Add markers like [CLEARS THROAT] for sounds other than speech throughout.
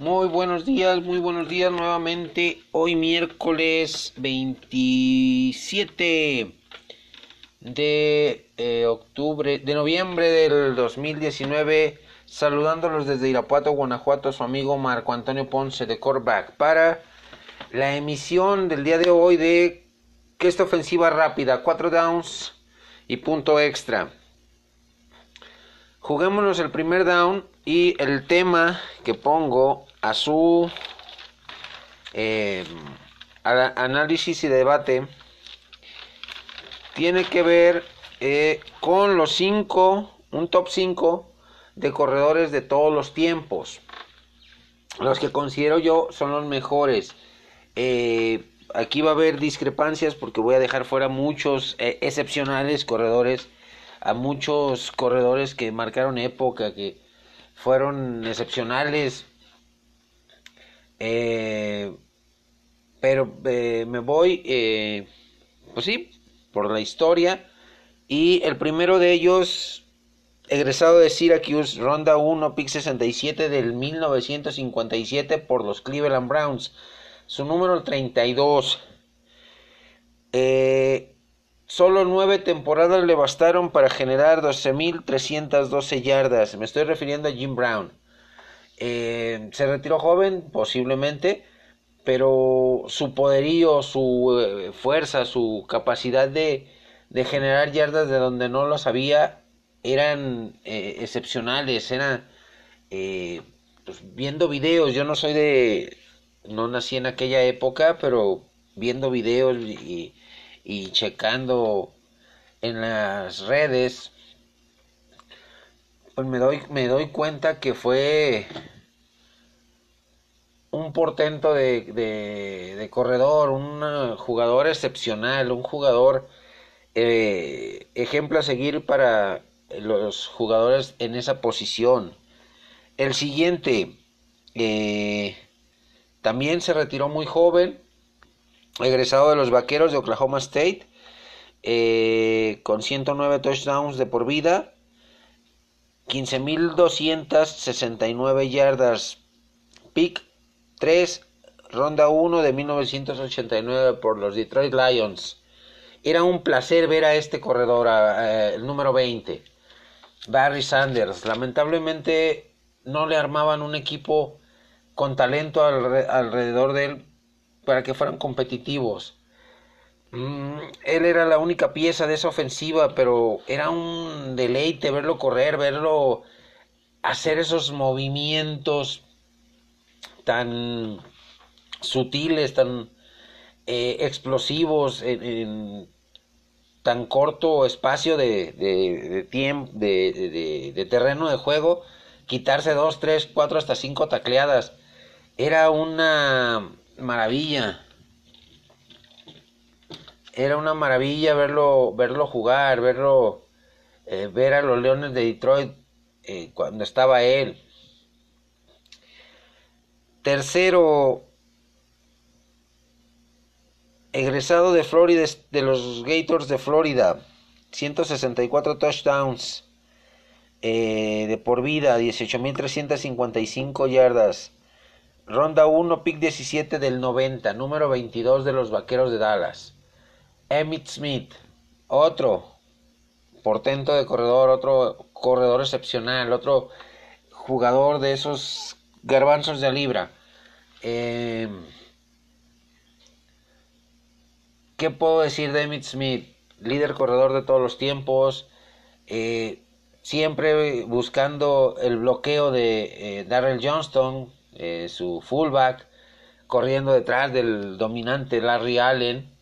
Muy buenos días, muy buenos días nuevamente. Hoy miércoles 27 de eh, octubre, de noviembre del 2019, saludándolos desde Irapuato, Guanajuato, su amigo Marco Antonio Ponce de Corback para la emisión del día de hoy de esta ofensiva rápida, 4 downs y punto extra. Juguémonos el primer down y el tema que pongo a su eh, análisis y debate tiene que ver eh, con los 5, un top 5 de corredores de todos los tiempos. Los que considero yo son los mejores. Eh, aquí va a haber discrepancias porque voy a dejar fuera muchos excepcionales corredores, a muchos corredores que marcaron época, que fueron excepcionales eh, pero eh, me voy, eh, pues sí, por la historia. Y el primero de ellos, egresado de Syracuse, ronda 1, pick 67 del 1957 por los Cleveland Browns. Su número 32. solo nueve temporadas le bastaron para generar 12.312 yardas. Me estoy refiriendo a Jim Brown. Eh, se retiró joven, posiblemente, pero su poderío, su eh, fuerza, su capacidad de, generar yardas de donde no lo sabía eran eh, excepcionales, eran pues, viendo videos, yo no soy de, no nací en aquella época, pero viendo videos y, y checando en las redes, pues me doy, me doy cuenta que fue un portento de, de, corredor, un jugador excepcional, un jugador eh, ejemplo a seguir para los jugadores en esa posición. El siguiente, eh, también se retiró muy joven, egresado de los Vaqueros de Oklahoma State, eh, con 109 touchdowns de por vida, 15.269 yardas, pick 3, ronda 1 de 1989 por los Detroit Lions. Era un placer ver a este corredor, el número 20, Barry Sanders. Lamentablemente no le armaban un equipo con talento alrededor de él para que fueran competitivos. Mm, él era la única pieza de esa ofensiva, pero era un deleite verlo correr, verlo hacer esos movimientos tan sutiles, tan eh, explosivos en, tan corto espacio de, tiempo, de, de, terreno de juego, quitarse dos, tres, cuatro, hasta cinco tacleadas. Era una maravilla. Era una maravilla verlo, verlo jugar, verlo, eh, ver a los Leones de Detroit eh, cuando estaba él. Tercero, egresado de Florida, de los Gators de Florida, 164 touchdowns eh, de por vida, 18.355 yardas. Ronda 1, pick 17 del 90, número 22 de los Vaqueros de Dallas. Emmett Smith, otro portento de corredor, otro corredor excepcional, otro jugador de esos garbanzos de libra. Eh, ¿Qué puedo decir de Emmett Smith? Líder corredor de todos los tiempos. Eh, siempre buscando el bloqueo de eh, Darrell Johnston, su fullback, corriendo detrás del dominante Larry Allen.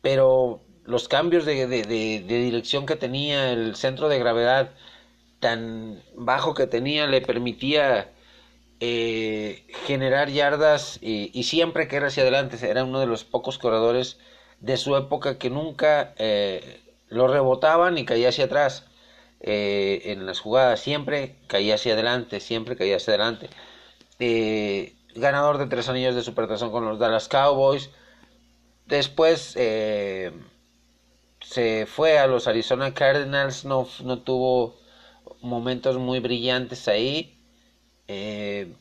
Pero los cambios de, dirección que tenía, el centro de gravedad tan bajo que tenía le permitía eh, generar yardas y, siempre que era hacia adelante. Era uno de los pocos corredores de su época que nunca eh, lo rebotaban y caía hacia atrás. Eh, en las jugadas siempre caía hacia adelante, siempre caía hacia adelante. ganador de tres anillos de supertazón con los Dallas Cowboys. Después se fue a los Arizona Cardinals, no, no tuvo momentos muy brillantes ahí. Eh,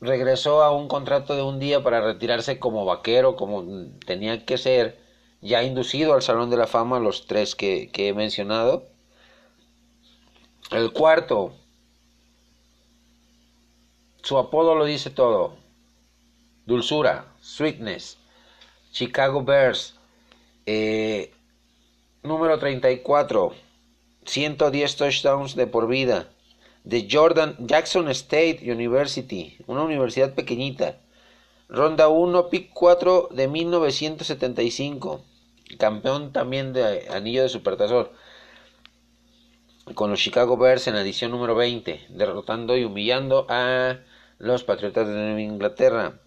regresó a un contrato de un día para retirarse como vaquero, como tenía que ser, ya inducido al Salón de la Fama, los tres que he mencionado. El cuarto, su apodo lo dice todo. Dulzura, sweetness. Chicago Bears. Eh, número 34. 110 touchdowns de por vida. De Jordan Jackson State University. Una universidad pequeñita. Ronda 1, pick 4 de 1975. Campeón también de anillo de supertazón. Con los Chicago Bears en la edición número 20. Derrotando y humillando a los Patriotas de Nueva Inglaterra.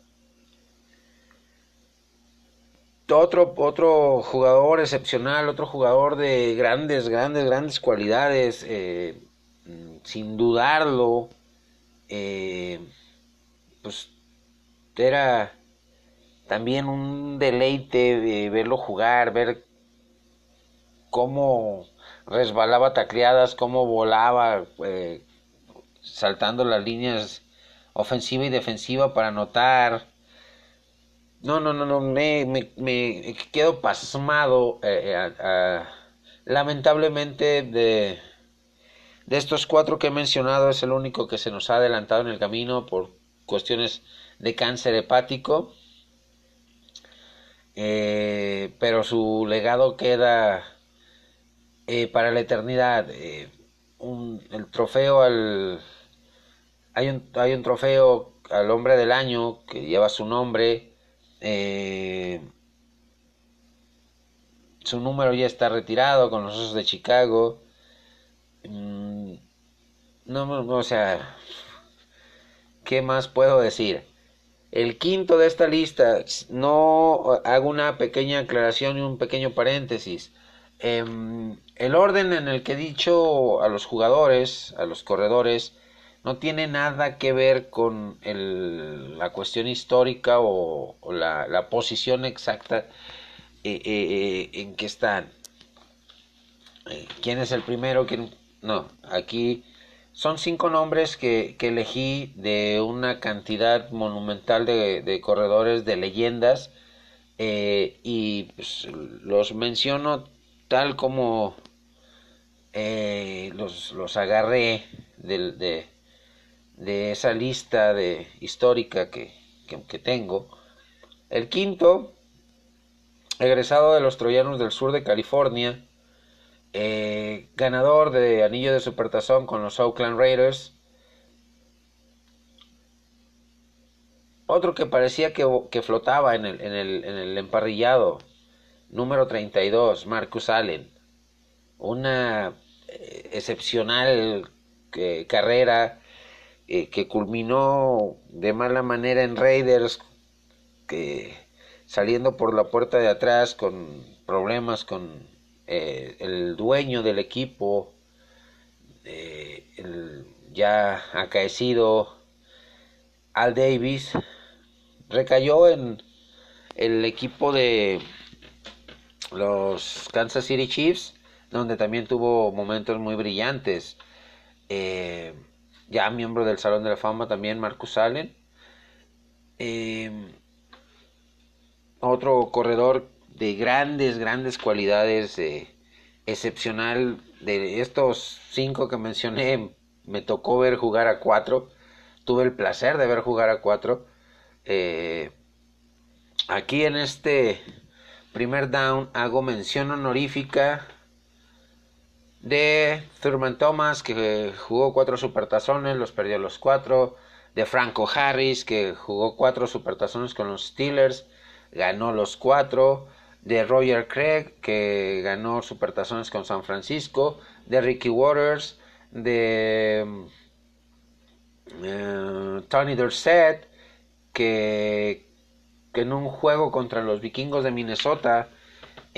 Otro, otro jugador excepcional, otro jugador de grandes, grandes, grandes cualidades, eh, sin dudarlo, eh, pues era también un deleite verlo jugar, ver cómo resbalaba tacleadas, cómo volaba, eh, saltando las líneas ofensiva y defensiva para anotar. No, no, no, no, me, me, quedo pasmado. Eh, eh, lamentablemente de, de estos cuatro que he mencionado es el único que se nos ha adelantado en el camino por cuestiones de cáncer hepático. Eh, pero su legado queda para la eternidad. Un, el trofeo al hay un, hay un trofeo al hombre del año que lleva su nombre. Eh, su número ya está retirado con los Osos de Chicago. Mm, no, o sea, ¿qué más puedo decir? El quinto de esta lista, no hago una pequeña aclaración y un pequeño paréntesis. Em, el orden en el que he dicho a los jugadores, a los corredores, no tiene nada que ver con la cuestión histórica o, la, posición exacta eh, eh, eh, en que están. ¿Quién es el primero? ¿Quién? No, aquí son cinco nombres que, elegí de una cantidad monumental de, corredores, de leyendas, y pues, los menciono tal como los, los agarré de, de esa lista de, histórica que, que, tengo. El quinto, egresado de los Troyanos del Sur de California, eh, ganador de anillo de supertazón con los Oakland Raiders. Otro que parecía que, que flotaba en el, en, el, en el, emparrillado, número 32, Marcus Allen. Una eh, excepcional eh, carrera eh, que culminó de mala manera en Raiders, que saliendo por la puerta de atrás con problemas con eh, el dueño del equipo, eh, ya acaecido Al Davis, recayó en el equipo de los Kansas City Chiefs, donde también tuvo momentos muy brillantes ya miembro del Salón de la Fama también, Marcus Allen. Em, otro corredor de grandes, grandes cualidades, eh, excepcional. De estos cinco que mencioné, me tocó ver jugar a cuatro. Tuve el placer de ver jugar a cuatro. Eh, aquí en este primer down hago mención honorífica de Thurman Thomas, que jugó cuatro supertazones, los perdió los cuatro. De Franco Harris, que jugó cuatro supertazones con los Steelers, ganó los cuatro. De Roger Craig, que ganó supertazones con San Francisco. De Ricky Waters, de eh, Tony Dorsett, que, que en un juego contra los vikingos de Minnesota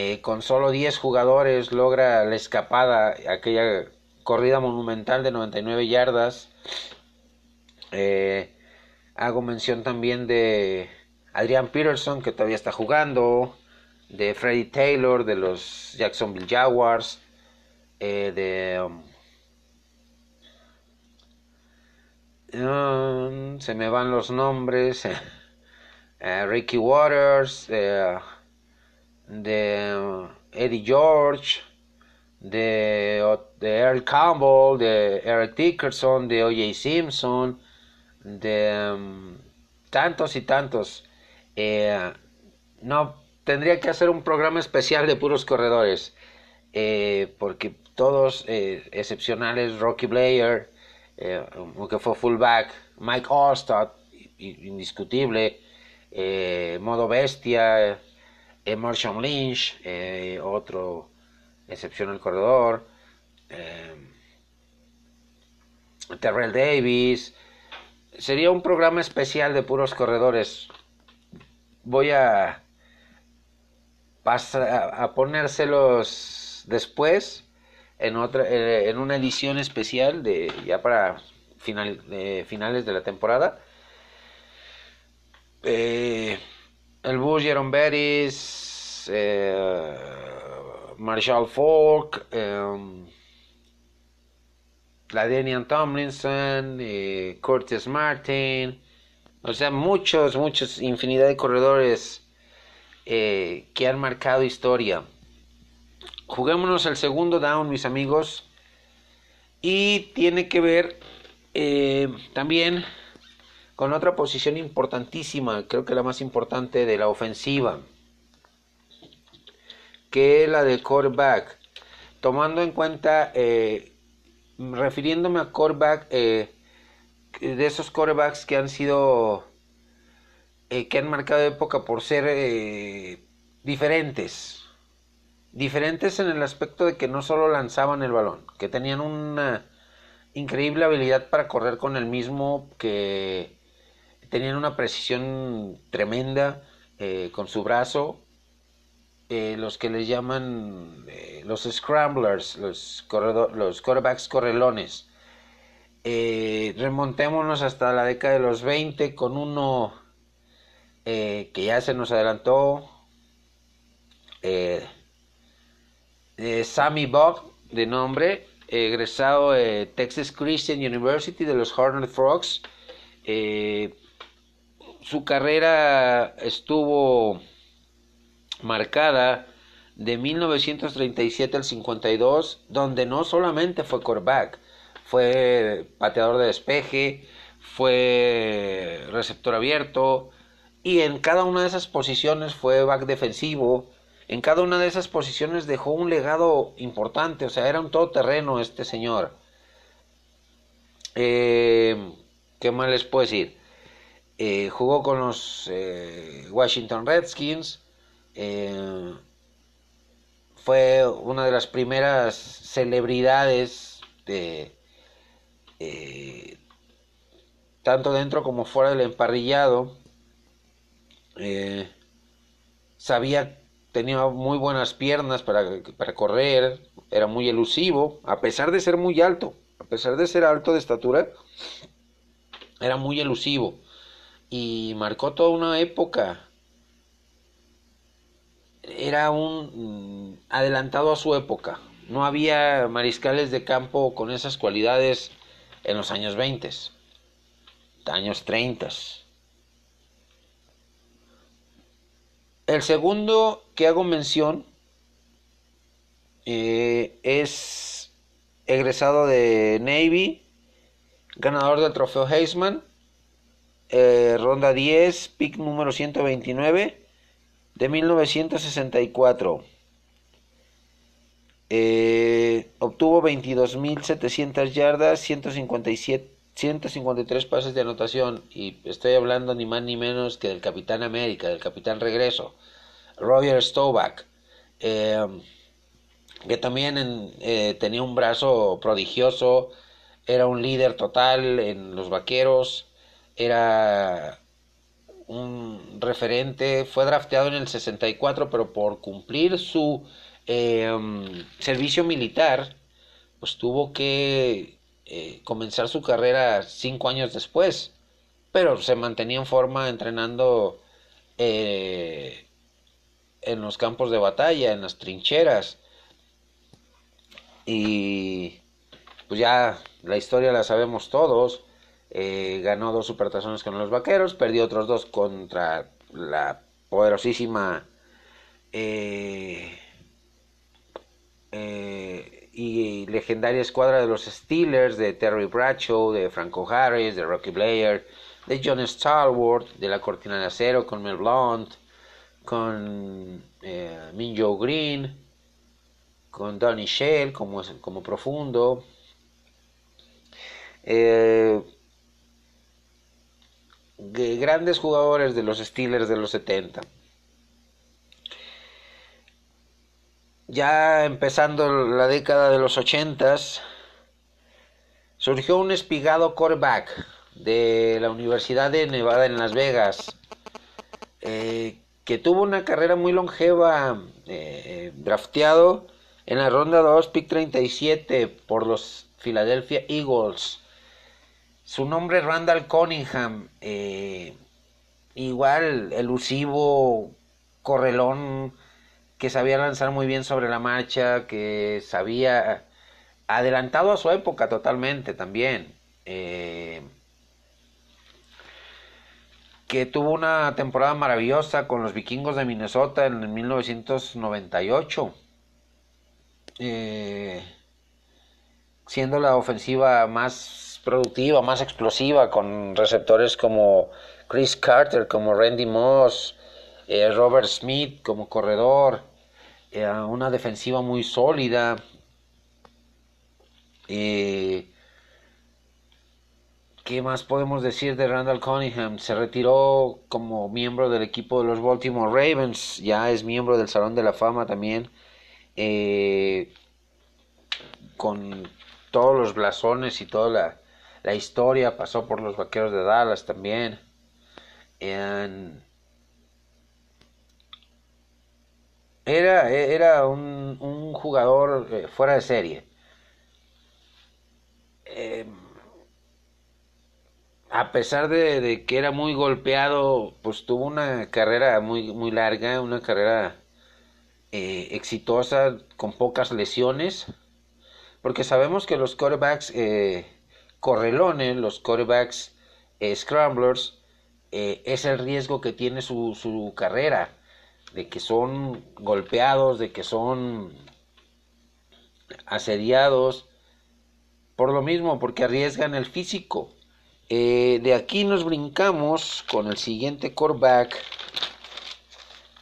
eh, con solo 10 jugadores logra la escapada, aquella corrida monumental de 99 yardas. Eh, hago mención también de Adrian Peterson, que todavía está jugando, de Freddie Taylor, de los Jacksonville Jaguars, eh, de, um, se me van los nombres. [LAUGHS] Ricky Waters, de Eddie George, de, de Earl Campbell, de Eric Dickerson, de O.J. Simpson, de um, tantos y tantos. Eh, no, tendría que hacer un programa especial de puros corredores, eh, porque todos eh, excepcionales, Rocky Blair, que fue fullback, Mike Allstott, indiscutible, Modo Bestia, Marshall Lynch, otro excepcional corredor, Terrell Davis, sería un programa especial de puros corredores. Voy a, a ponérselos después en otra eh, en una edición especial de ya para final, finales de la temporada. Eh, el Bush, Jerome eh, Marshall Falk, eh, la Daniel Tomlinson, eh, Curtis Martin, o sea, muchos, muchos, infinidad de corredores eh, que han marcado historia. Juguémonos el segundo down, mis amigos, y tiene que ver eh, también con otra posición importantísima, creo que la más importante de la ofensiva, que es la de quarterback, tomando en cuenta refiriéndome a quarterback, eh, de esos quarterbacks que han sido, eh, que han marcado época por ser eh, diferentes. Diferentes en el aspecto de que no solo lanzaban el balón, que tenían una increíble habilidad para correr con el mismo, que tenían una precisión tremenda con su brazo, eh, los que les llaman eh, los scramblers, los, los quarterbacks correlones. Eh, remontémonos hasta la década de los 20 con uno que ya se nos adelantó, Sammy Bob, de nombre, egresado de Texas Christian University de los Hornet Frogs. Su carrera estuvo marcada de 1937 al 52, donde no solamente fue quarterback, fue pateador de despeje, fue receptor abierto, y en cada una de esas posiciones fue back defensivo. En cada una de esas posiciones dejó un legado importante, o sea, era un todoterreno este señor. Eh, ¿Qué más les puedo decir? Eh, jugó con los eh, Washington Redskins, eh, fue una de las primeras celebridades de eh, tanto dentro como fuera del emparrillado. Sabía, tenía muy buenas piernas para, para correr, era muy elusivo, a pesar de ser muy alto, a pesar de ser alto de estatura, era muy elusivo y marcó toda una época era un mm, adelantado a su época. No había mariscales de campo con esas cualidades en los años 20, años 30. El segundo que hago mención eh, es egresado de Navy, ganador del trofeo Heisman, eh, ronda 10, pick número 129 de 1964. Eh, obtuvo 22.700 yardas, 157, 153 pases de anotación. Y estoy hablando ni más ni menos que del Capitán América, del Capitán Regreso, Roger Staubach. Eh, que también eh, tenía un brazo prodigioso, era un líder total en los vaqueros, era un referente, fue drafteado en el 64, pero por cumplir su em, servicio militar, pues tuvo que eh, comenzar su carrera cinco años después, pero se mantenía en forma entrenando eh, en los campos de batalla, en las trincheras. Y pues ya la historia la sabemos todos. Eh, ganó dos supertazones con los vaqueros, perdió otros dos contra la poderosísima eh, eh, y legendaria escuadra de los Steelers, de Terry Bradshaw, de Franco Harris, de Rocky Blair, de John Stallworth, de la Cortina de Acero con Mel Blount, con eh, Minjo Green, con Donny Shell como, como profundo. Eh, grandes jugadores de los Steelers de los 70. Ya empezando la década de los 80 surgió un espigado quarterback de la Universidad de Nevada en Las Vegas, eh, que tuvo una carrera muy longeva, eh, drafteado en la ronda 2, pick 37 por los Philadelphia Eagles. Su nombre es Randall Cunningham, eh, igual elusivo, correlón, que sabía lanzar muy bien sobre la marcha, que sabía adelantado a su época totalmente también. Eh, que tuvo una temporada maravillosa con los vikingos de Minnesota en 1998, eh, siendo la ofensiva más productiva, más explosiva, con receptores como Chris Carter, como Randy Moss, eh, Robert Smith como corredor, eh, una defensiva muy sólida. ¿Qué más podemos decir de Randall Cunningham? Se retiró como miembro del equipo de los Baltimore Ravens, ya es miembro del Salón de la Fama también, eh, con todos los blasones y toda la, historia, pasó por los Vaqueros de Dallas también. era, era un, jugador eh, fuera de serie. Eh, a pesar de, que era muy golpeado, pues tuvo una carrera muy, muy larga, una carrera eh, exitosa, con pocas lesiones, porque sabemos que los quarterbacks eh, correlones, los quarterbacks eh, scramblers, eh, es el riesgo que tiene su, su carrera, de que son golpeados, de que son asediados, por lo mismo, porque arriesgan el físico. Eh, de aquí nos brincamos con el siguiente.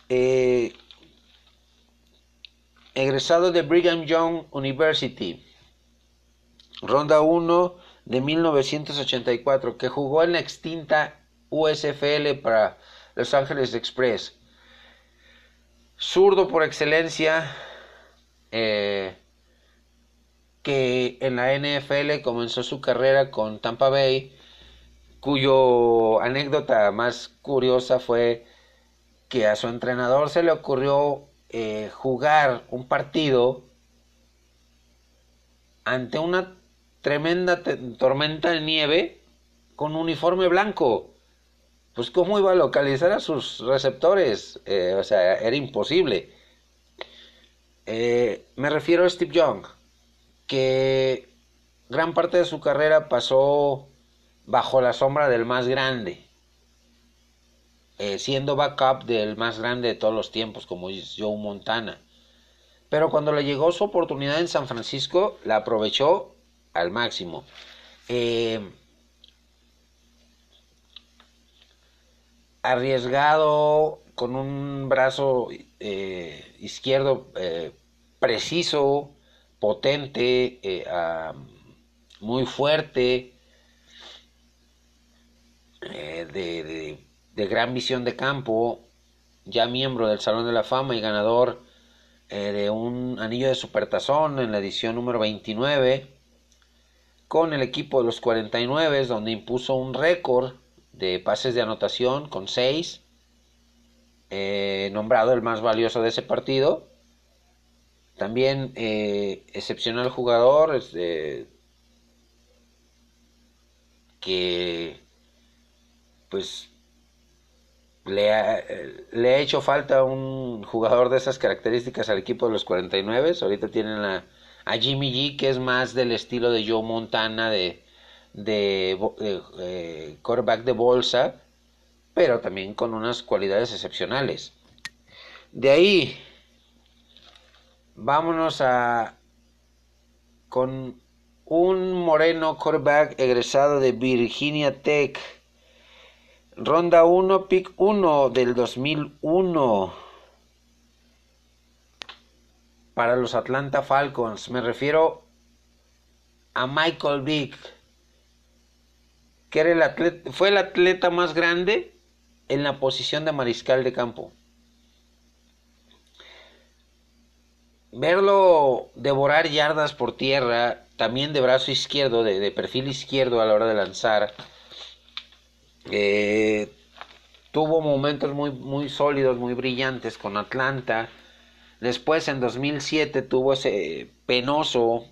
Eh, egresado de Brigham Young University. Ronda 1 de 1984, que jugó en la extinta USFL para Los Ángeles Express. Zurdo por excelencia, eh, que en la NFL comenzó su carrera con Tampa Bay cuyo anécdota más curiosa fue que a su entrenador se le ocurrió eh, jugar un partido ante una tremenda tormenta de nieve con un uniforme blanco. Pues cómo iba a localizar a sus receptores, eh, o sea, era imposible. Eh, me refiero a Steve Young, que gran parte de su carrera pasó bajo la sombra del más grande, eh, siendo backup del más grande de todos los tiempos, como es Joe Montana. Pero cuando le llegó su oportunidad en San Francisco, la aprovechó al máximo. Eh, arriesgado, con un brazo eh, izquierdo preciso, potente, muy fuerte, eh, de, gran visión de campo, ya miembro del Salón de la Fama y ganador eh, de un anillo de supertazón en la edición número 29, con el equipo de los 49, donde impuso un récord de pases de anotación con 6, eh, nombrado el más valioso de ese partido. También excepcional jugador, este, que pues le ha, le ha hecho falta un jugador de esas características al equipo de los 49. Ahorita tienen a, a Jimmy G, que es más del estilo de Joe Montana, de, de eh, quarterback de bolsa, pero también con unas cualidades excepcionales. De ahí, vámonos a con un moreno quarterback egresado de Virginia Tech. Ronda 1, pick 1 del 2001 para los Atlanta Falcons. Me refiero a Michael Vick, que era el atleta, fue el atleta más grande en la posición de mariscal de campo. Verlo devorar yardas por tierra, también de brazo izquierdo, de, perfil izquierdo a la hora de lanzar, eh, tuvo momentos muy, muy sólidos, muy brillantes con Atlanta. Después en 2007 tuvo ese penoso,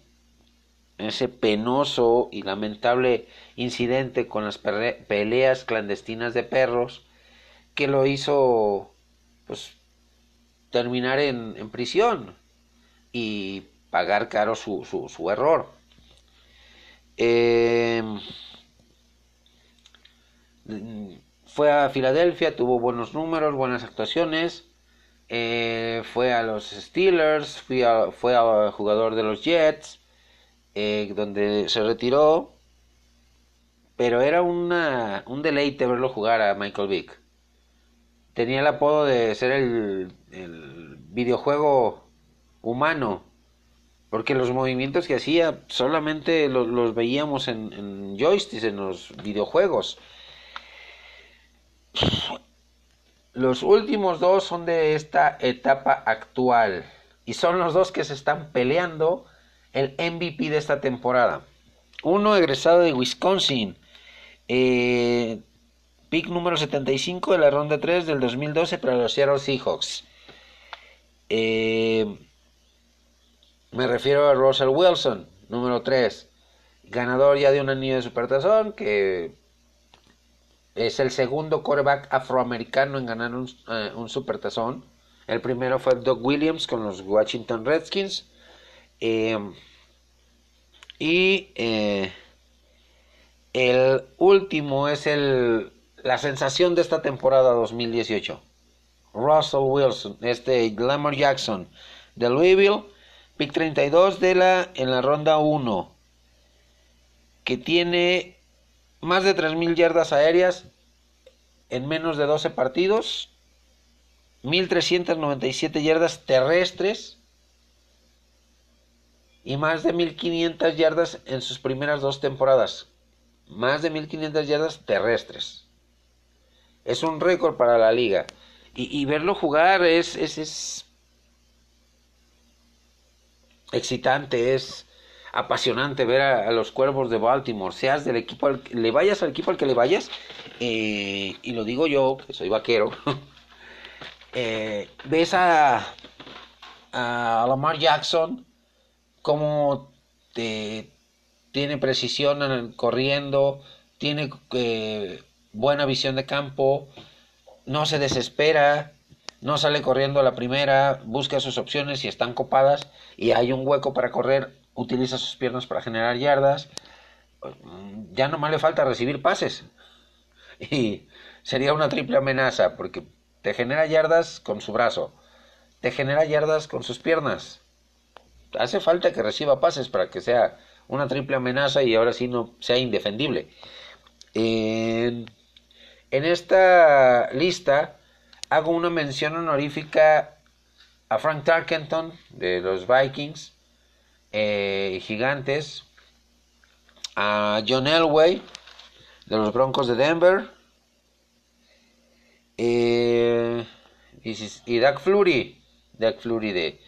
ese penoso y lamentable incidente con las peleas clandestinas de perros que lo hizo pues terminar en, en prisión y pagar caro su, su, error. Em, fue a Filadelfia, tuvo buenos números, buenas actuaciones. Eh, fue a los Steelers, fue a, fue a jugador de los Jets, eh, donde se retiró. Pero era una, un deleite verlo jugar a Michael Vick. Tenía el apodo de ser el, el videojuego humano, porque los movimientos que hacía solamente los, veíamos en, en joysticks, en los videojuegos. Los últimos dos son de esta etapa actual y son los dos que se están peleando el MVP de esta temporada. Uno egresado de Wisconsin, eh, pick número 75 de la ronda 3 del 2012 para los Seattle Seahawks. Eh, me refiero a Russell Wilson, número 3, ganador ya de un anillo de supertazón que es el segundo quarterback afroamericano en ganar un, eh, un. El primero fue Doug Williams con los Washington Redskins. Eh, y eh, el último es el, la sensación de esta temporada 2018. Russell Wilson, este Lamar Jackson de Louisville, pick 32 de la, en la ronda 1, que tiene más de 3.000 yardas aéreas en menos de 12 partidos, 1.397 yardas terrestres y más de 1.500 yardas en sus primeras dos temporadas. Más de 1.500 yardas terrestres. Es un récord para la liga. Y, verlo jugar es, es, es excitante, es, apasionante ver a, los cuervos de Baltimore, seas del equipo, al, le vayas al equipo al que le vayas, eh, y lo digo yo, que soy vaquero, [LAUGHS] eh, ves a, a Lamar Jackson como te, tiene precisión corriendo, tiene eh, buena visión de campo, no se desespera, no sale corriendo a la primera, busca sus opciones y están copadas y hay un hueco para correr utiliza sus piernas para generar yardas. Ya no más le falta recibir pases. Y sería una triple amenaza porque te genera yardas con su brazo, te genera yardas con sus piernas. Hace falta que reciba pases para que sea una triple amenaza y ahora sí no sea indefendible. En, en esta lista hago una mención honorífica a Frank Tarkenton de los Vikings, eh, gigantes, a John Elway de los Broncos de Denver eh, y, Doug Flurry, Doug Flurry de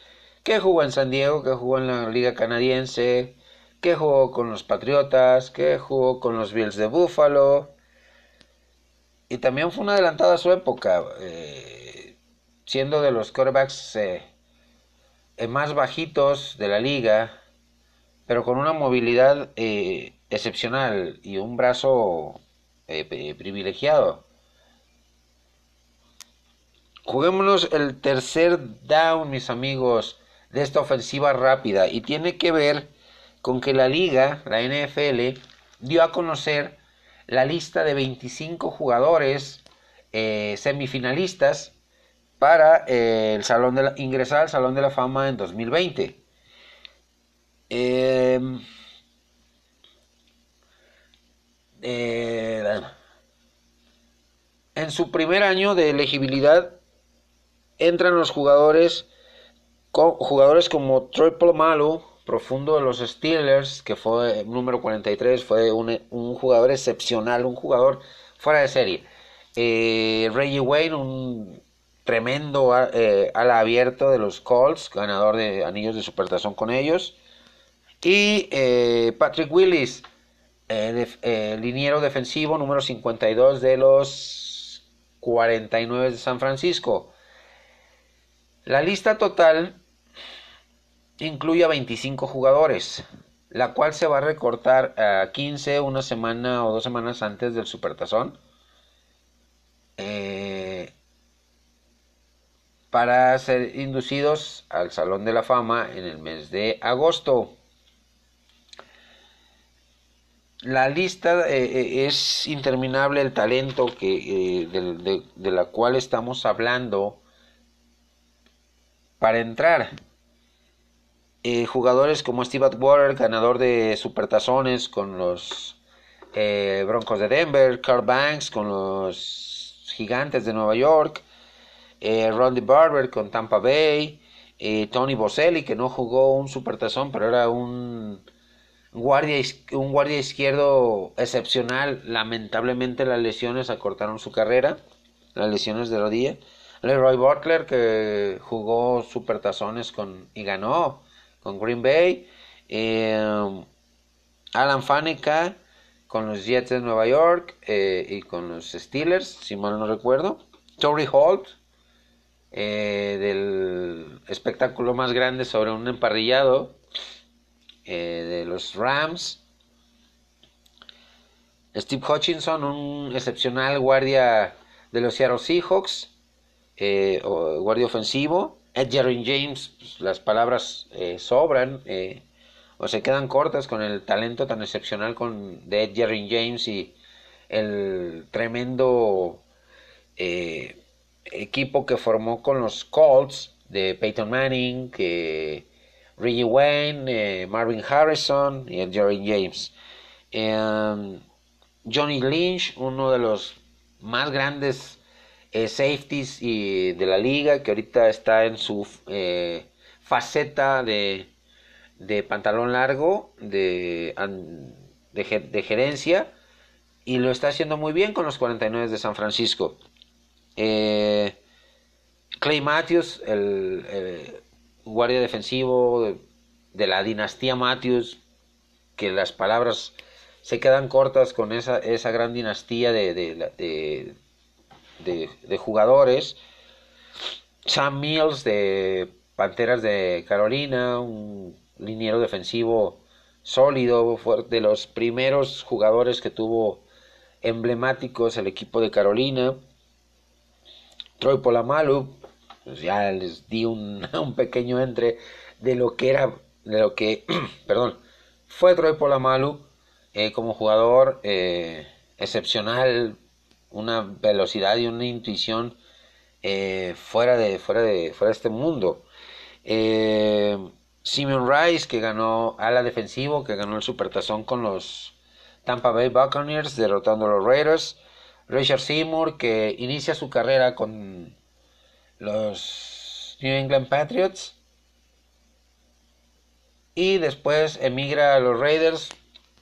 que jugó en San Diego, que jugó en la Liga Canadiense, que jugó con los Patriotas, que jugó con los Bills de Buffalo y también fue una adelantada a su época, eh, siendo de los quarterbacks más bajitos de la liga, pero con una movilidad eh, excepcional y un brazo eh, privilegiado. Juguémonos el tercer down, mis amigos, de esta ofensiva rápida y tiene que ver con que la liga, la NFL, dio a conocer la lista de 25 jugadores eh, semifinalistas para eh, el salón de ingresar al Salón de la Fama en 2020. Em, eh, en su primer año de elegibilidad entran los jugadores jugadores como Troy Polamalu, profundo de los Steelers, que fue número 43, fue un, jugador excepcional, un jugador fuera de serie. Eh, Reggie Wayne, un tremendo eh, ala abierto de los Colts, ganador de anillos de supertazón con ellos. Y eh, Patrick Willis, eh, liniero defensivo número 52 de los 49 de San Francisco. La lista total incluye a 25 jugadores, la cual se va a recortar a 15 una semana o dos semanas antes del Supertazón. Eh, para ser inducidos al Salón de la Fama en el mes de agosto. La lista eh, eh, es interminable el talento que, de, de la cual estamos hablando para entrar. Eh, jugadores como Steve Atwater, ganador de supertazones con los eh, Broncos de Denver, Carl Banks con los Gigantes de Nueva York, eh, Rondy Barber con Tampa Bay, eh, Tony Boselli que no jugó un supertazón pero era un guardia, un guardia izquierdo excepcional. Lamentablemente las lesiones acortaron su carrera, las lesiones de rodilla. Leroy Butler que jugó supertazones con y ganó con Green Bay. Eh, Alan Faneca con los Jets de Nueva York eh, y con los Steelers, si mal no recuerdo. Tory Holt, eh, del espectáculo más grande sobre un emparrillado de los Rams. Steve Hutchinson, un excepcional guardia de los Seattle Seahawks, guardia ofensivo. Edgerrin James, pues, las palabras eh, sobran eh, o se quedan cortas con el talento tan excepcional con, de Edgerrin James y el tremendo eh, equipo que formó con los Colts de Peyton Manning, que Reggie Wayne, Marvin Harrison y Edgerrin James. Em, Johnny Lynch, uno de los más grandes eh, safeties de la liga, que ahorita está en su eh, faceta de, de, pantalón largo, de, de, gerencia, y lo está haciendo muy bien con los 49 de San Francisco. Eh, Clay Matthews, el, guardia defensivo de, la dinastía Matthews, que las palabras se quedan cortas con esa, esa gran dinastía de, de, de, jugadores. Sam Mills de Panteras de Carolina, un liniero defensivo sólido, de los primeros jugadores que tuvo emblemáticos el equipo de Carolina. Troy Polamalu, pues ya les di un, [LAUGHS] un, pequeño entre de lo que era, de lo que, [CLEARS THROAT] perdón, fue Troy Polamalu eh, como jugador eh, excepcional, una velocidad y una intuición eh, fuera, de, fuera, de, fuera de este mundo. Eh, Simon Rice, que ganó ala defensivo, que ganó el supertazón con los Tampa Bay Buccaneers, derrotando a los Raiders. Richard Seymour, que inicia su carrera con los New England Patriots. Y después emigra a los Raiders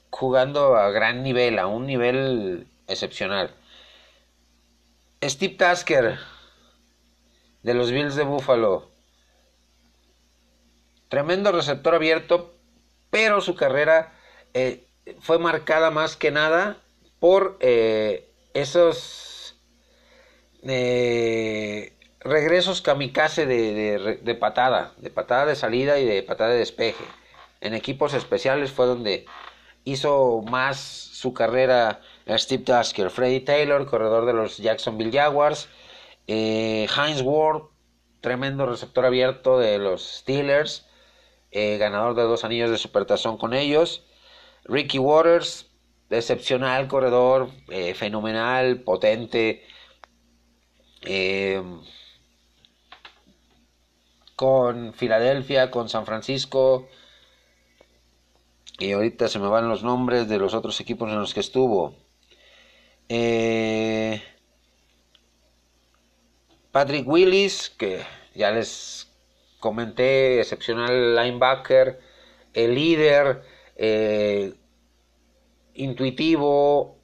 jugando a gran nivel, a un nivel excepcional. Steve Tasker de los Bills de Buffalo. Tremendo receptor abierto, pero su carrera eh, fue marcada más que nada por eh, esos eh, regresos kamikaze de, de, patada, de patada de salida y de patada de despeje. En equipos especiales fue donde hizo más su carrera Steve Tasker, Freddie Taylor, corredor de los Jacksonville Jaguars, eh, Heinz Ward, tremendo receptor abierto de los Steelers, eh, ganador de dos anillos de supertazón con ellos, Ricky Waters, excepcional corredor, eh, fenomenal, potente. Eh, con Filadelfia, con San Francisco. Y ahorita se me van los nombres de los otros equipos en los que estuvo. Eh, Patrick Willis, que ya les comenté, excepcional linebacker, el líder, eh, intuitivo,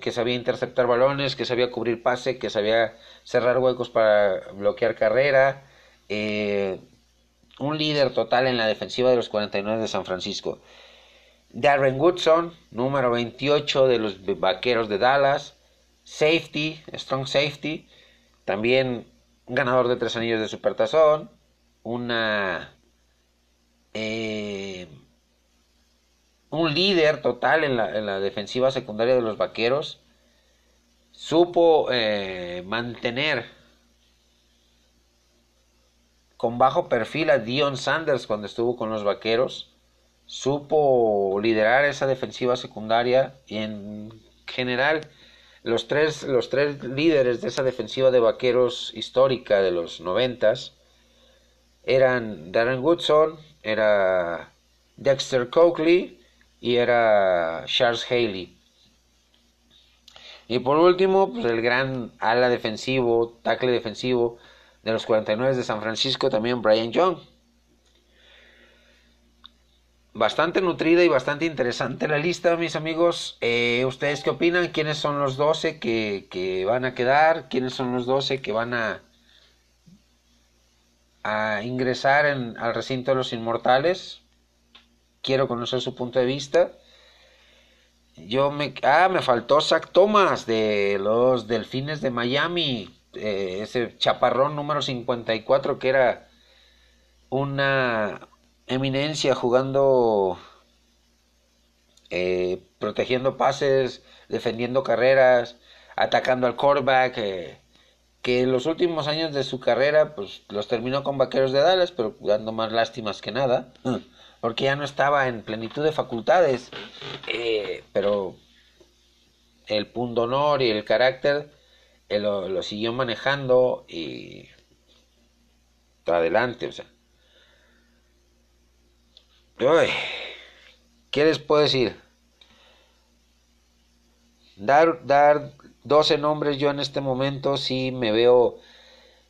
que sabía interceptar balones, que sabía cubrir pase, que sabía cerrar huecos para bloquear carrera. Eh, un líder total en la defensiva de los 49 de San Francisco. Darren Woodson, número 28 de los Vaqueros de Dallas. Safety, strong safety. También ganador de tres anillos de supertazón. Una... Eh, un líder total en la, defensiva secundaria de los Vaqueros. Supo eh, mantener con bajo perfil a Dion Sanders cuando estuvo con los Vaqueros. Supo liderar esa defensiva secundaria y en general los tres, los tres líderes de esa defensiva de Vaqueros histórica de los noventas eran Darren Woodson, era Dexter Coakley y era Charles Haley. Y por último, pues el gran ala defensivo, tackle defensivo, de los 49 de San Francisco también Brian Young. Bastante nutrida y bastante interesante la lista, mis amigos. Eh, ¿Ustedes qué opinan? ¿Quiénes son los 12 que, van a quedar? ¿Quiénes son los 12 que van a, a ingresar en, al recinto de los inmortales? Quiero conocer su punto de vista. Yo me... Ah, me faltó Zach Thomas de los Delfines de Miami. Eh, ese chaparrón número 54 que era una eminencia jugando, eh, protegiendo pases, defendiendo carreras, atacando al quarterback, eh, que en los últimos años de su carrera pues los terminó con Vaqueros de Dallas, pero dando más lástimas que nada, porque ya no estaba en plenitud de facultades, pero el pundonor y el carácter lo, siguió manejando y adelante, o sea. ¿Qué les puedo decir? Dar, dar 12 nombres yo en este momento sí me veo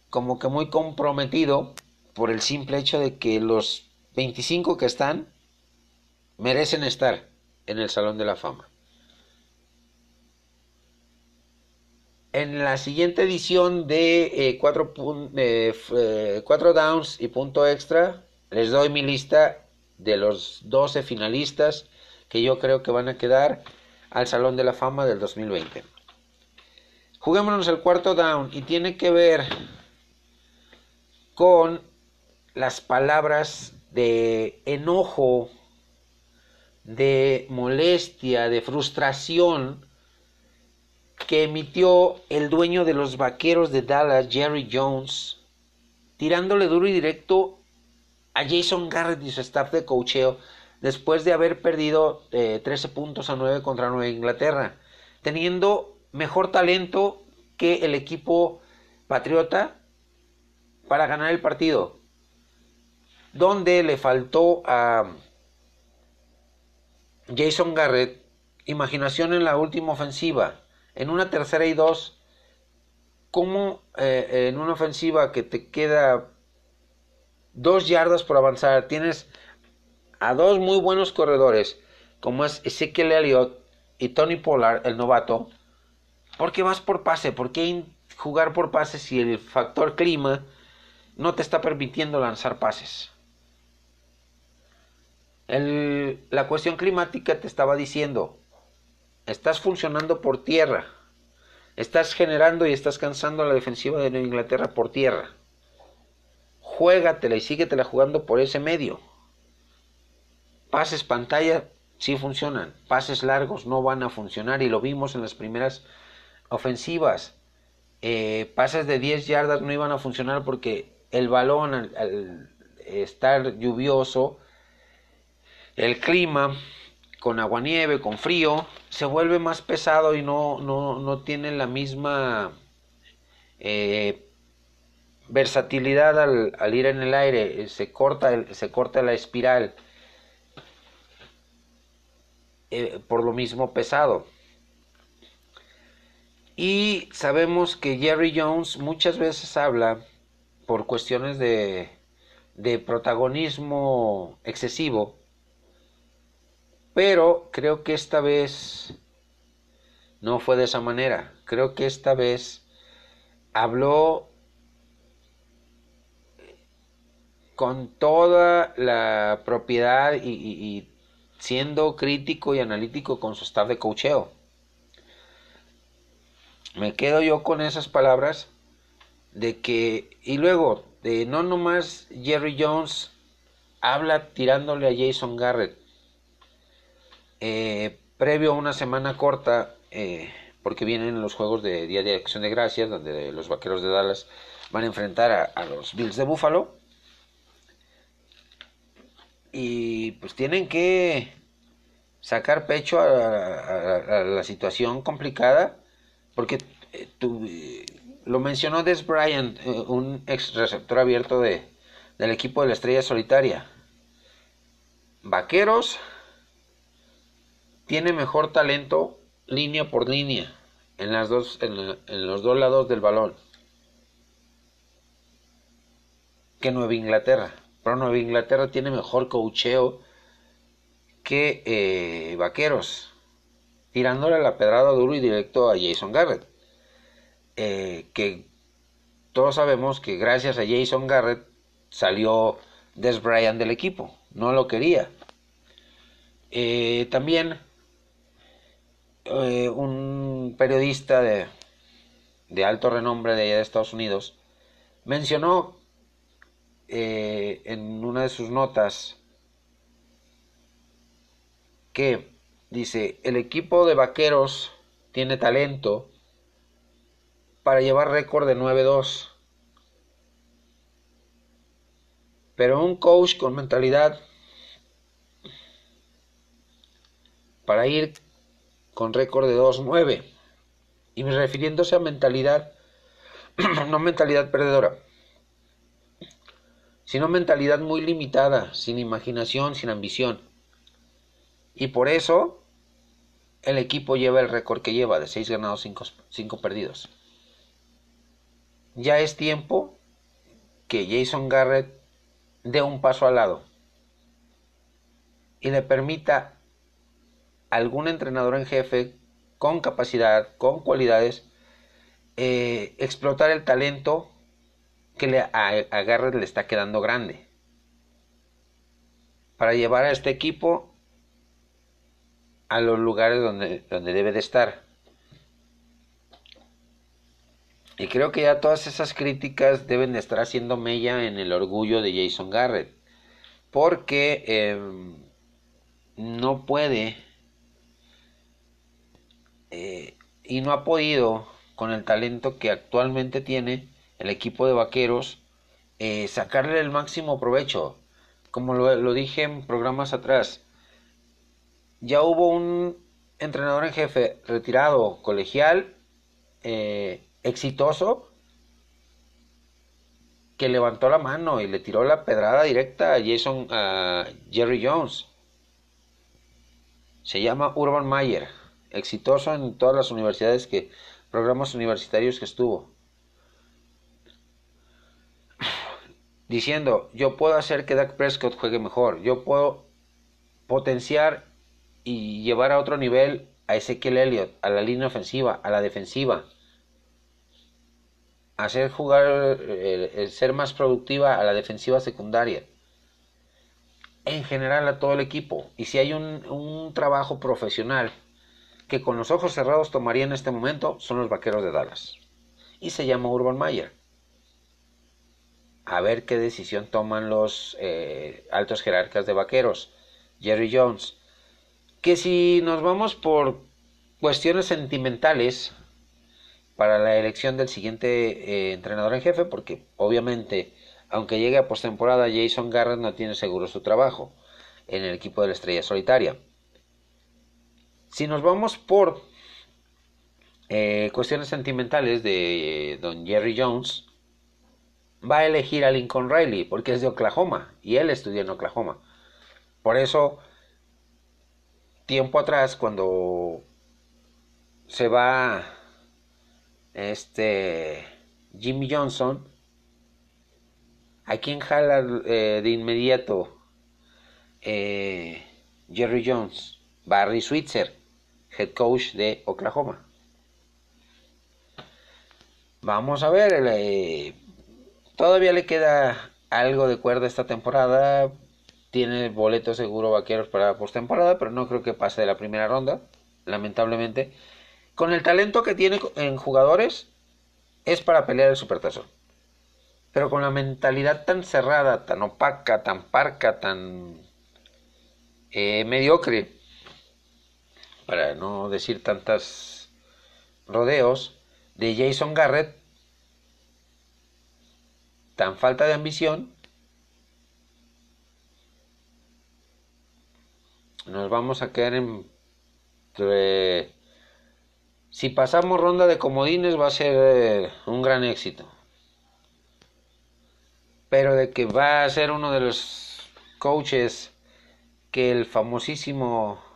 como que muy comprometido por el simple hecho de que los 25 que están merecen estar en el Salón de la Fama. En la siguiente edición de 4 eh, eh, downs y punto extra, les doy mi lista de los 12 finalistas que yo creo que van a quedar al Salón de la Fama del 2020. Juguémonos el cuarto down y tiene que ver con las palabras de enojo, de molestia, de frustración que emitió el dueño de los vaqueros de Dallas, Jerry Jones, tirándole duro y directo a Jason Garrett y su staff de cocheo después de haber perdido 13 eh, puntos a 9 contra Nueva Inglaterra, teniendo mejor talento que el equipo patriota para ganar el partido, donde le faltó a Jason Garrett imaginación en la última ofensiva en una tercera y dos, ¿cómo eh, en una ofensiva que te queda dos yardas por avanzar, tienes a dos muy buenos corredores, como es Ezekiel Elliott y Tony Pollard, el novato, ¿por qué vas por pase? ¿Por qué jugar por pase si el factor clima no te está permitiendo lanzar pases? La cuestión climática te estaba diciendo, Estás funcionando por tierra. Estás generando y estás cansando a la defensiva de Inglaterra por tierra. Juégatela y síguetela jugando por ese medio. Pases pantalla sí funcionan. Pases largos no van a funcionar y lo vimos en las primeras ofensivas. Eh, pases de 10 yardas no iban a funcionar porque el balón al estar lluvioso, el clima con agua-nieve, con frío, se vuelve más pesado y no, no, no tiene la misma eh, versatilidad al, al, ir en el aire, se corta, se corta la espiral eh, por lo mismo pesado. Y sabemos que Jerry Jones muchas veces habla por cuestiones de, de protagonismo excesivo, pero creo que esta vez no fue de esa manera. Creo que esta vez habló con toda la propiedad y, siendo crítico y analítico con su staff de cocheo. Me quedo yo con esas palabras de que, y luego, de no nomás Jerry Jones habla tirándole a Jason Garrett. Eh, previo a una semana corta, eh, porque vienen los juegos de Día de Acción de Gracias, donde los Vaqueros de Dallas van a enfrentar a los Bills de Buffalo y pues tienen que sacar pecho a, la situación complicada porque eh, eh, lo mencionó Des Bryant, eh, un ex receptor abierto de, del equipo de la Estrella Solitaria. Vaqueros tiene mejor talento línea por línea en, las dos, en, los dos lados del balón que Nueva Inglaterra. Pero Nueva Inglaterra tiene mejor cocheo que eh, Vaqueros, tirándole la pedrada duro y directo a Jason Garrett. Eh, que todos sabemos que gracias a Jason Garrett salió Des Bryant del equipo, no lo quería. Eh, también un periodista de, de alto renombre de allá de Estados Unidos mencionó eh, en una de sus notas que dice, el equipo de vaqueros tiene talento para llevar récord de 9-2. Pero un coach con mentalidad para ir con récord de 2-9. Y refiriéndose a mentalidad, [CLEARS THROAT] no mentalidad perdedora sino mentalidad muy limitada, sin imaginación, sin ambición. Y por eso el equipo lleva el récord que lleva de 6 ganados, 5 perdidos. Ya es tiempo que Jason Garrett dé un paso al lado y le permita algún entrenador en jefe con capacidad, con cualidades, eh, explotar el talento que le, a, Garrett le está quedando grande. Para llevar a este equipo a los lugares donde, donde debe de estar. Y creo que ya todas esas críticas deben de estar haciendo mella en el orgullo de Jason Garrett. Porque em, no puede eh, y no ha podido con el talento que actualmente tiene el equipo de vaqueros, eh, sacarle el máximo provecho. Como lo, dije en programas atrás, ya hubo un entrenador en jefe retirado, colegial, eh, exitoso, que levantó la mano y le tiró la pedrada directa a Jason, a Jerry Jones. Se llama Urban Mayer, exitoso en todas las universidades que, programas universitarios que estuvo. diciendo, yo puedo hacer que Dak Prescott juegue mejor, yo puedo potenciar y llevar a otro nivel a Ezekiel Elliott, a la línea ofensiva, a la defensiva, hacer jugar, eh, ser más productiva a la defensiva secundaria, en general a todo el equipo. Y si hay un trabajo profesional que con los ojos cerrados tomaría en este momento, son los vaqueros de Dallas. Y se llama Urban Mayer a ver qué decisión toman los eh, altos jerarcas de vaqueros, Jerry Jones. Que si nos vamos por cuestiones sentimentales para la elección del siguiente eh, entrenador en jefe, porque obviamente, aunque llegue a postemporada, Jason Garrett no tiene seguro su trabajo en el equipo de la Estrella Solitaria. Si nos vamos por eh, cuestiones sentimentales de don Jerry Jones, va a elegir a Lincoln Riley porque es de Oklahoma y él estudió en Oklahoma. Por eso, tiempo atrás, cuando se va este Jimmy Johnson, ¿a quién jala eh, de inmediato eh, Jerry Jones? Barry Switzer, head coach de Oklahoma. Vamos a ver, eh, todavía le queda algo de cuerda esta temporada. Tiene boleto seguro vaqueros para postemporada, pero no creo que pase de la primera ronda, lamentablemente. Con el talento que tiene en jugadores, es para pelear el supertazón. Pero con la mentalidad tan cerrada, tan opaca, tan parca, tan eh, mediocre, para no decir tantas rodeos, de Jason Garrett, tan falta de ambición, nos vamos a quedar en... si pasamos ronda de comodines va a ser eh, un gran éxito. Pero de que va a ser uno de los coaches que el famosísimo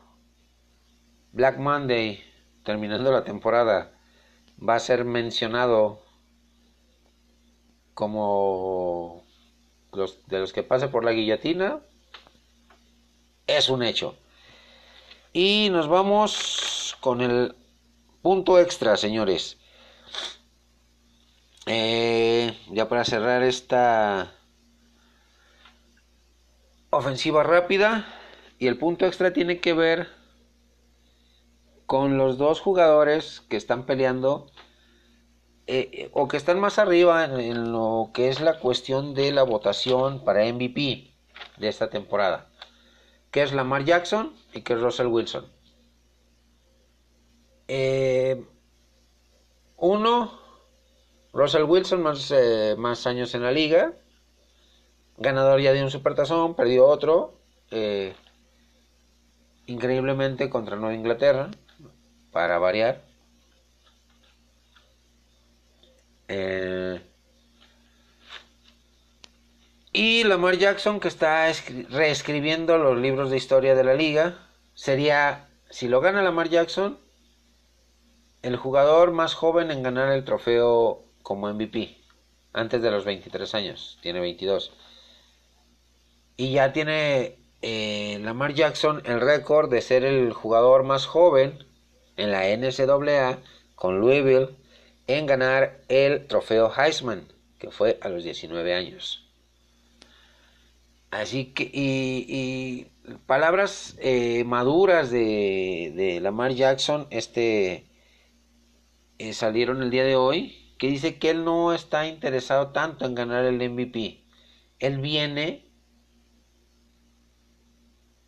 Black Monday, terminando la temporada, va a ser mencionado como los, de los que pase por la guillotina, es un hecho. Y nos vamos con el punto extra, señores. Eh, ya para cerrar esta ofensiva rápida. Y el punto extra tiene que ver con los dos jugadores que están peleando eh, o que están más arriba en, lo que es la cuestión de la votación para MVP de esta temporada, que es Lamar Jackson y que es Russell Wilson. Eh, uno, Russell Wilson, más, eh, más años en la liga, ganador ya de un supertazón, perdió otro, increíblemente contra Nueva Inglaterra para variar. Eh, y Lamar Jackson, que está reescribiendo los libros de historia de la liga, sería, si lo gana Lamar Jackson, el jugador más joven en ganar el trofeo como MVP, antes de los 23 años, tiene 22. Y ya tiene eh, Lamar Jackson el récord de ser el jugador más joven en la NCAA con Louisville en ganar el trofeo Heisman, que fue a los 19 años. Así que, y, palabras eh, maduras de, de, Lamar Jackson, este, eh, salieron el día de hoy, que dice que él no está interesado tanto en ganar el MVP. Él viene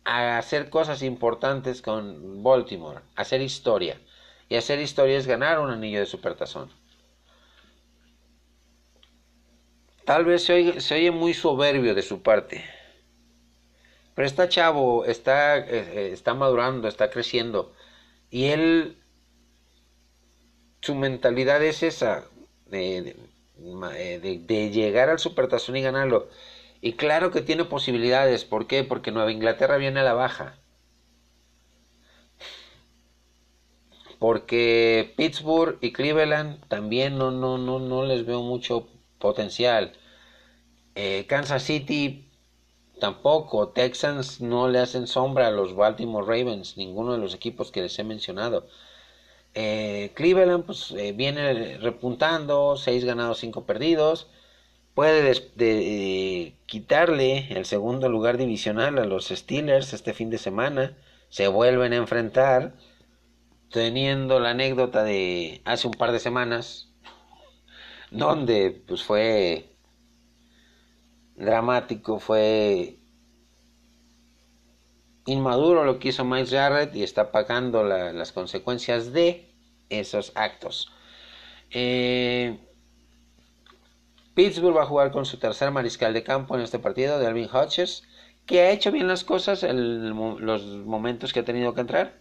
a hacer cosas importantes con Baltimore, hacer historia. Y hacer historia es ganar un anillo de supertazón. Tal vez se oye, muy soberbio de su parte. Pero está chavo, está, eh, eh, está madurando, está creciendo. Y él, su mentalidad es esa, de, de, de llegar al supertazón y ganarlo. Y claro que tiene posibilidades. ¿Por qué? Porque Nueva Inglaterra viene a la baja. Porque Pittsburgh y Cleveland también no, no, no, no les veo mucho potencial. Eh, Kansas City tampoco. Texans no le hacen sombra a los Baltimore Ravens, ninguno de los equipos que les he mencionado. Eh, Cleveland pues eh, viene repuntando, 6 ganados, 5 perdidos puede de, quitarle el segundo lugar divisional a los Steelers este fin de semana. Se vuelven a enfrentar, teniendo la anécdota de hace un par de semanas, donde pues fue dramático, fue inmaduro lo que hizo Mike Jarrett y está pagando las consecuencias de esos actos. Eh, Pittsburgh va a jugar con su tercer mariscal de campo en este partido, Delvin Hodges, que ha hecho bien las cosas en los momentos que ha tenido que entrar.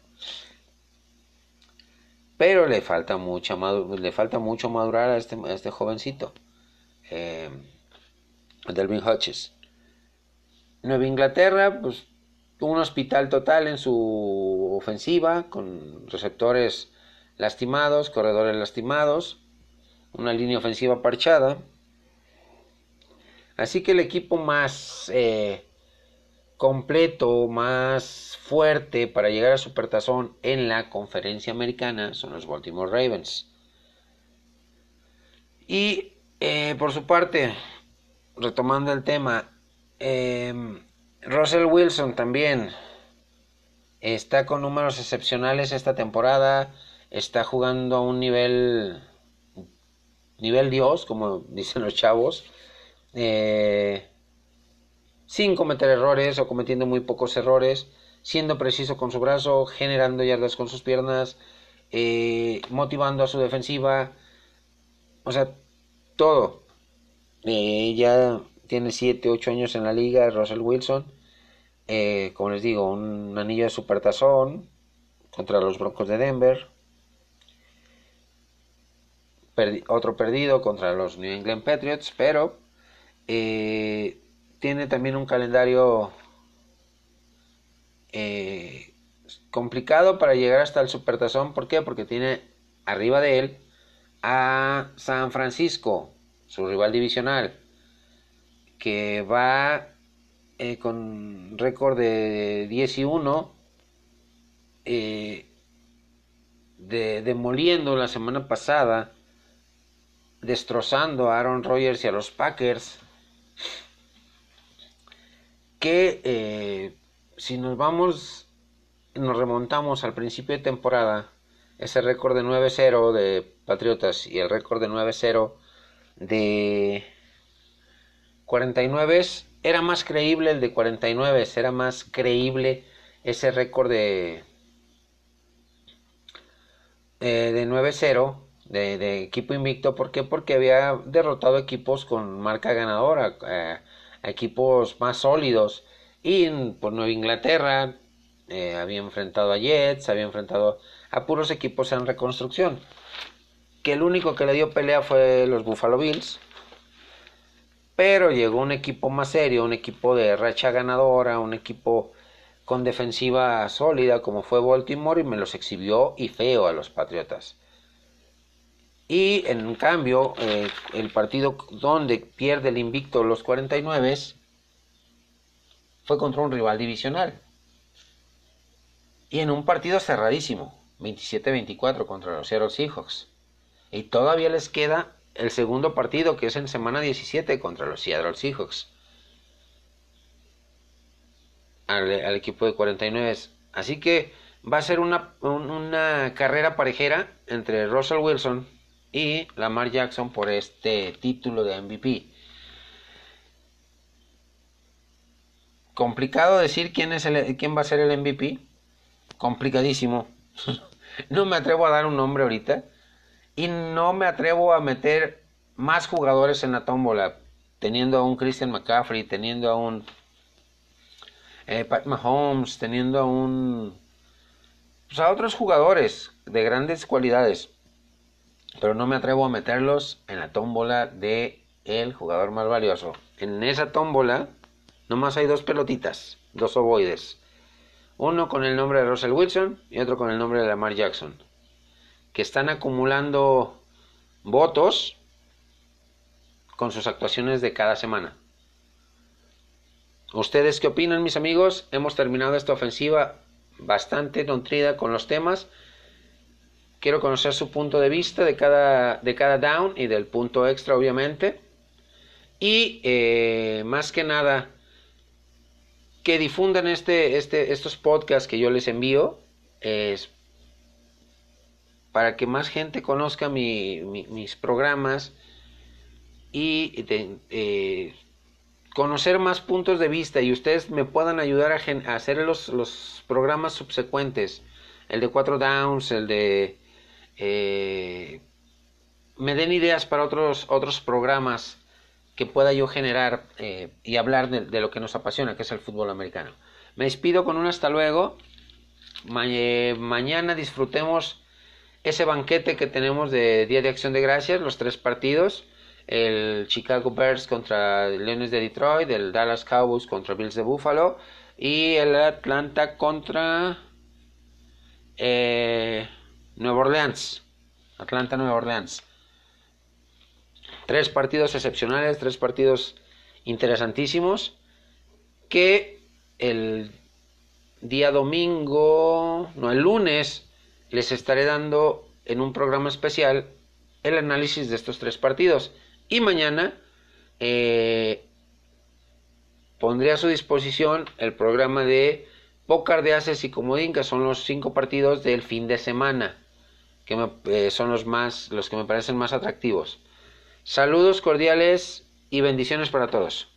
pero le falta, le falta mucho madurar a este, este jovencito, eh, Delvin Hodges. Nueva Inglaterra, pues un hospital total en su ofensiva, con receptores lastimados, corredores lastimados, una línea ofensiva parchada. Así que el equipo más eh, completo, más fuerte para llegar a Supertazón en la conferencia americana son los Baltimore Ravens. Y eh, por su parte, retomando el tema, eh, Russell Wilson también está con números excepcionales esta temporada, está jugando a un nivel nivel Dios, como [LAUGHS] dicen los chavos, eh, sin cometer errores o cometiendo muy pocos errores, siendo preciso con su brazo, generando yardas con sus piernas, eh, motivando a su defensiva, o sea, todo. Eh, ya tiene 7, 8 años en la liga, Russell Wilson. Eh, como les digo, un anillo de supertazón contra los Broncos de Denver. otro perdido contra los New England Patriots, pero eh, tiene también un calendario eh, complicado para llegar hasta el supertazón. ¿Por qué? Porque tiene arriba de él a San Francisco, su rival divisional que va eh, con récord de 10 y 1, eh, de, demoliendo la semana pasada, destrozando a Aaron Rodgers y a los Packers, que eh, si nos vamos, nos remontamos al principio de temporada, ese récord de 9-0 de Patriotas y el récord de 9-0 de 49 era más creíble el de 49, era más creíble ese récord de, eh, de 9-0 de, equipo invicto. ¿Por qué? Porque había derrotado equipos con marca ganadora, eh, equipos más sólidos. Y por Nueva Inglaterra eh, había enfrentado a Jets, había enfrentado a puros equipos en reconstrucción. Que el único que le dio pelea fue los Buffalo Bills pero llegó un equipo más serio, un equipo de racha ganadora, un equipo con defensiva sólida como fue Baltimore y me los exhibió y feo a los Patriotas. Y en cambio, eh, el partido donde pierde el invicto los 49 fue contra un rival divisional. Y en un partido cerradísimo, 27-24 contra los Seattle Seahawks. Y todavía les queda el segundo partido, que es en semana 17 contra los Seattle Seahawks. Al, equipo de 49. Así que va a ser una, una carrera parejera entre Russell Wilson y Lamar Jackson por este título de MVP. Complicado decir quién, es el, quién va a ser el MVP. Complicadísimo. [LAUGHS] no me atrevo a dar un nombre ahorita y no me atrevo a meter más jugadores en la tómbola, teniendo a un Christian McCaffrey, teniendo a un eh, Pat Mahomes, teniendo a un pues a otros jugadores de grandes cualidades, pero no me atrevo a meterlos en la tómbola de el jugador más valioso. En esa tómbola nomás hay dos pelotitas, dos ovoides. Uno con el nombre de Russell Wilson y otro con el nombre de Lamar Jackson que están acumulando votos con sus actuaciones de cada semana. ¿Ustedes qué opinan, mis amigos? Hemos terminado esta ofensiva bastante nutrida con los temas. Quiero conocer su punto de vista de cada, de cada down y del punto extra, obviamente. Y eh, más que nada, que difundan este, este, estos podcasts que yo les envío. Es para que más gente conozca mis programas y eh, conocer más puntos de vista y ustedes me puedan ayudar a, hacer los, programas subsecuentes, el de cuatro downs, el de... Eh, me den ideas para otros, otros programas que pueda yo generar eh, y hablar de, lo que nos apasiona, que es el fútbol americano. Me despido con un hasta luego. mañana disfrutemos ese banquete que tenemos de Día de Acción de Gracias, los tres partidos, el Chicago Bears contra Leones de Detroit, el Dallas Cowboys contra Bills de Buffalo y el Atlanta contra eh, Nueva Orleans. Atlanta, Nueva Orleans. Tres partidos excepcionales, tres partidos interesantísimos que el día domingo, no el lunes, les estaré dando en un programa especial el análisis de estos tres partidos. Y mañana eh, pondré a su disposición el programa de Pócar de Aces y Comodín, que son los cinco partidos del fin de semana, que eh, son los, más, los que me parecen más atractivos. Saludos cordiales y bendiciones para todos.